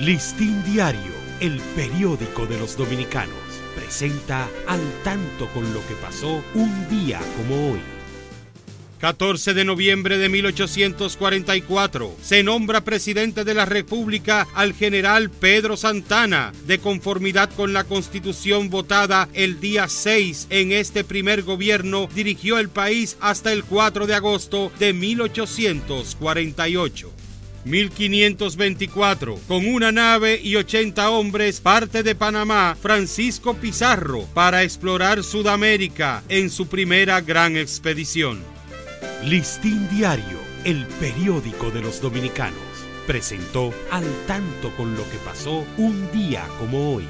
Listín Diario, el periódico de los dominicanos, presenta al tanto con lo que pasó un día como hoy. 14 de noviembre de 1844 se nombra presidente de la República al general Pedro Santana, de conformidad con la constitución votada el día 6 en este primer gobierno, dirigió el país hasta el 4 de agosto de 1848. 1524, con una nave y 80 hombres, parte de Panamá, Francisco Pizarro, para explorar Sudamérica en su primera gran expedición. Listín Diario, el periódico de los dominicanos, presentó al tanto con lo que pasó un día como hoy.